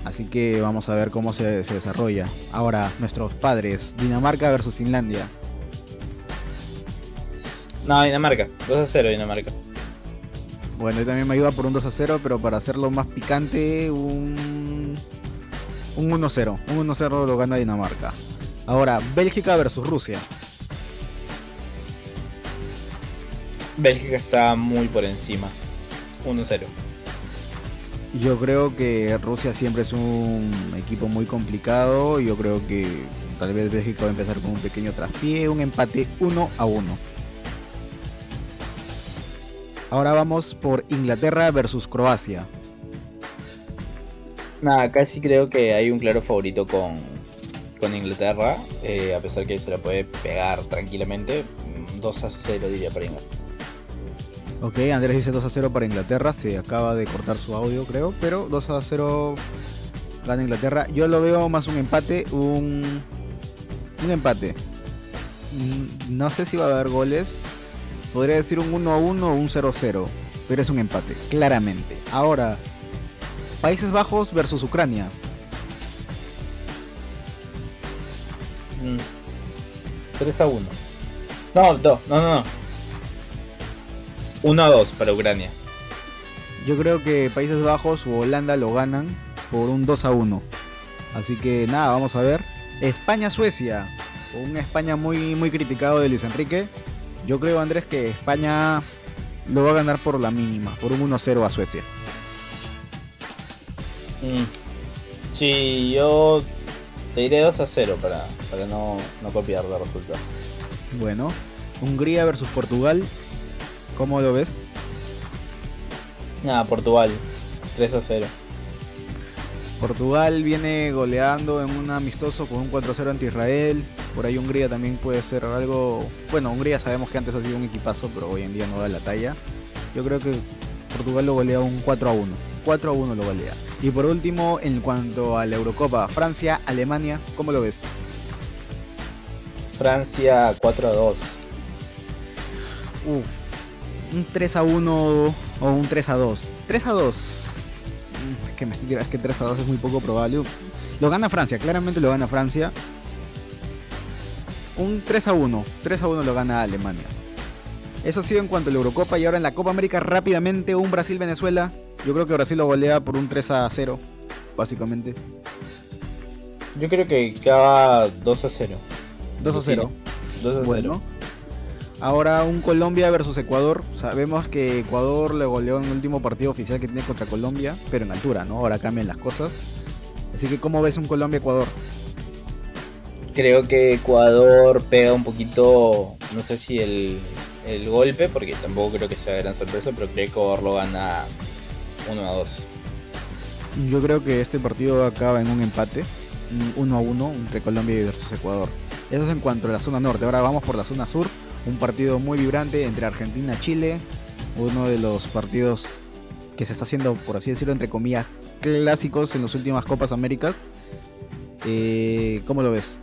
Así que vamos a ver cómo se, se desarrolla. Ahora, nuestros padres, Dinamarca versus Finlandia. No, Dinamarca. 2 a 0 Dinamarca. Bueno, yo también me ayuda por un 2 a 0, pero para hacerlo más picante, un, un 1 0. Un 1 0 lo gana Dinamarca. Ahora, Bélgica versus Rusia. Bélgica está muy por encima. 1-0. Yo creo que Rusia siempre es un equipo muy complicado. Yo creo que tal vez Bélgica va a empezar con un pequeño traspié, un empate 1 a 1. Ahora vamos por Inglaterra versus Croacia. Nada, casi creo que hay un claro favorito con, con Inglaterra, eh, a pesar que se la puede pegar tranquilamente. 2 a 0 diría para Inglaterra. Ok, Andrés dice 2 a 0 para Inglaterra, se acaba de cortar su audio creo, pero 2 a 0 Gana Inglaterra. Yo lo veo más un empate, un, un empate. Mm, no sé si va a haber goles. Podría decir un 1 a 1 o un 0 0. Pero es un empate, claramente. Ahora, Países Bajos versus Ucrania. 3 mm, a 1. No, 2, no, no, no. 1 a 2 para Ucrania. Yo creo que Países Bajos o Holanda lo ganan por un 2 a 1. Así que nada, vamos a ver. España-Suecia. Un España muy, muy criticado de Luis Enrique. Yo creo, Andrés, que España lo va a ganar por la mínima, por un 1-0 a Suecia. Mm. Sí, yo te diré 2 a 0 para, para no, no copiar el resultado. Bueno, Hungría versus Portugal. ¿Cómo lo ves? Nada, Portugal. 3 a 0. Portugal viene goleando en un amistoso con un 4-0 ante Israel. Por ahí Hungría también puede ser algo. Bueno, Hungría sabemos que antes ha sido un equipazo, pero hoy en día no da la talla. Yo creo que Portugal lo golea un 4 1. 4 1 lo golea. Y por último, en cuanto a la Eurocopa, Francia, Alemania, ¿cómo lo ves? Francia 4 2. Uf, un 3 a 1 o un 3 a 2. 3 a 2 que me es que 3 a 2 es muy poco probable. Lo gana Francia, claramente lo gana Francia. Un 3 a 1, 3 a 1 lo gana Alemania. Eso ha sido en cuanto a la Eurocopa y ahora en la Copa América rápidamente un Brasil-Venezuela. Yo creo que Brasil lo golea por un 3 a 0, básicamente. Yo creo que acaba 2 a 0. 2 a 0. 2 a 0. Ahora un Colombia versus Ecuador. Sabemos que Ecuador le goleó en el último partido oficial que tiene contra Colombia, pero en altura, ¿no? Ahora cambian las cosas. Así que, ¿cómo ves un Colombia-Ecuador? Creo que Ecuador pega un poquito, no sé si el, el golpe, porque tampoco creo que sea gran sorpresa, pero creo que Ecuador lo gana 1 a 2. Yo creo que este partido acaba en un empate, 1 a 1 entre Colombia y versus Ecuador. Eso es en cuanto a la zona norte. Ahora vamos por la zona sur un partido muy vibrante entre Argentina y Chile, uno de los partidos que se está haciendo, por así decirlo, entre comillas, clásicos en las últimas Copas Américas. Eh, ¿Cómo lo ves?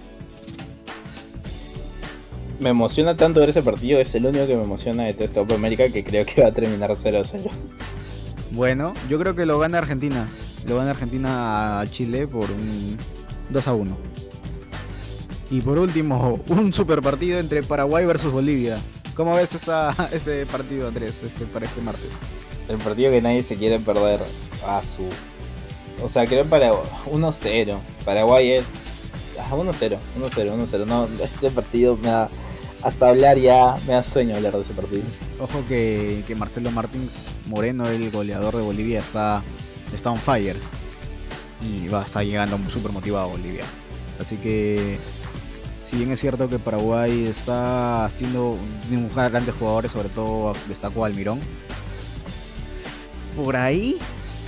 Me emociona tanto ver ese partido, es el único que me emociona de toda esta Copa América que creo que va a terminar 0-0. Bueno, yo creo que lo gana Argentina. Lo gana Argentina a Chile por un 2 1. Y por último, un super partido entre Paraguay versus Bolivia. ¿Cómo ves esta, (laughs) este partido, Andrés, este, para este martes? El partido que nadie se quiere perder. A su. O sea, creo para 1-0. Paraguay es. 1-0, 1-0, 1-0. No, este partido me da. Hasta hablar ya me da sueño hablar de ese partido. Ojo que, que Marcelo Martins Moreno, el goleador de Bolivia, está, está on fire. Y va a estar llegando súper motivado a Bolivia. Así que si bien es cierto que Paraguay está haciendo grandes jugadores, sobre todo destacó Almirón, por ahí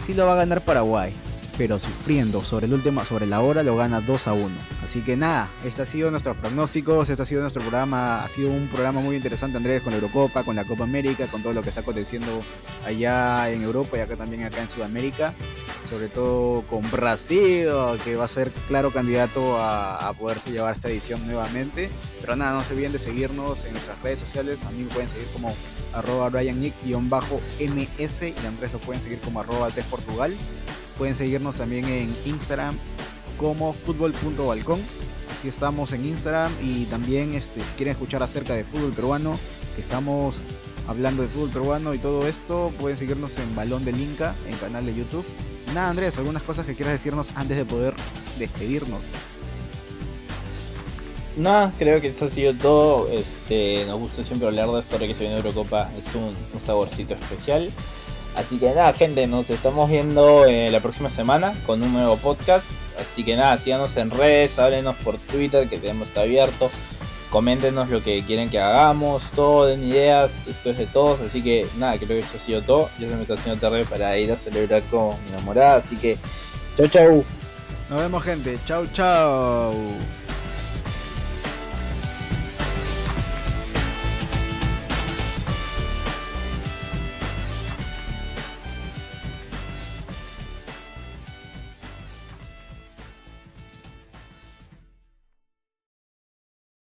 sí lo va a ganar Paraguay pero sufriendo. Sobre el último, sobre la hora lo gana 2 a 1. Así que nada, este ha sido nuestros pronósticos, este ha sido nuestro programa, ha sido un programa muy interesante Andrés con la Eurocopa, con la Copa América, con todo lo que está aconteciendo allá en Europa y acá también acá en Sudamérica, sobre todo con Brasil, que va a ser claro candidato a, poderse llevar esta edición nuevamente. Pero nada, no se olviden de seguirnos en nuestras redes sociales, a mí me pueden seguir como arroba ms y Andrés lo pueden seguir como arroba Portugal. Pueden seguirnos también en Instagram como fútbol.balcón. Así estamos en Instagram y también este, si quieren escuchar acerca de fútbol peruano, que estamos hablando de fútbol peruano y todo esto, pueden seguirnos en Balón del Inca, en canal de YouTube. Nada, Andrés, algunas cosas que quieras decirnos antes de poder despedirnos. Nada, creo que eso ha sido todo. Este, nos gusta siempre hablar de esto que se viene Eurocopa. Es un saborcito especial. Así que nada, gente, nos estamos viendo eh, la próxima semana con un nuevo podcast. Así que nada, síganos en redes, háblenos por Twitter que tenemos está abierto. Coméntenos lo que quieren que hagamos, todo, den ideas, esto es de todos. Así que nada, creo que eso ha sido todo. Ya se me está haciendo tarde para ir a celebrar con mi enamorada. Así que, chau, chau. Nos vemos, gente. Chau, chau.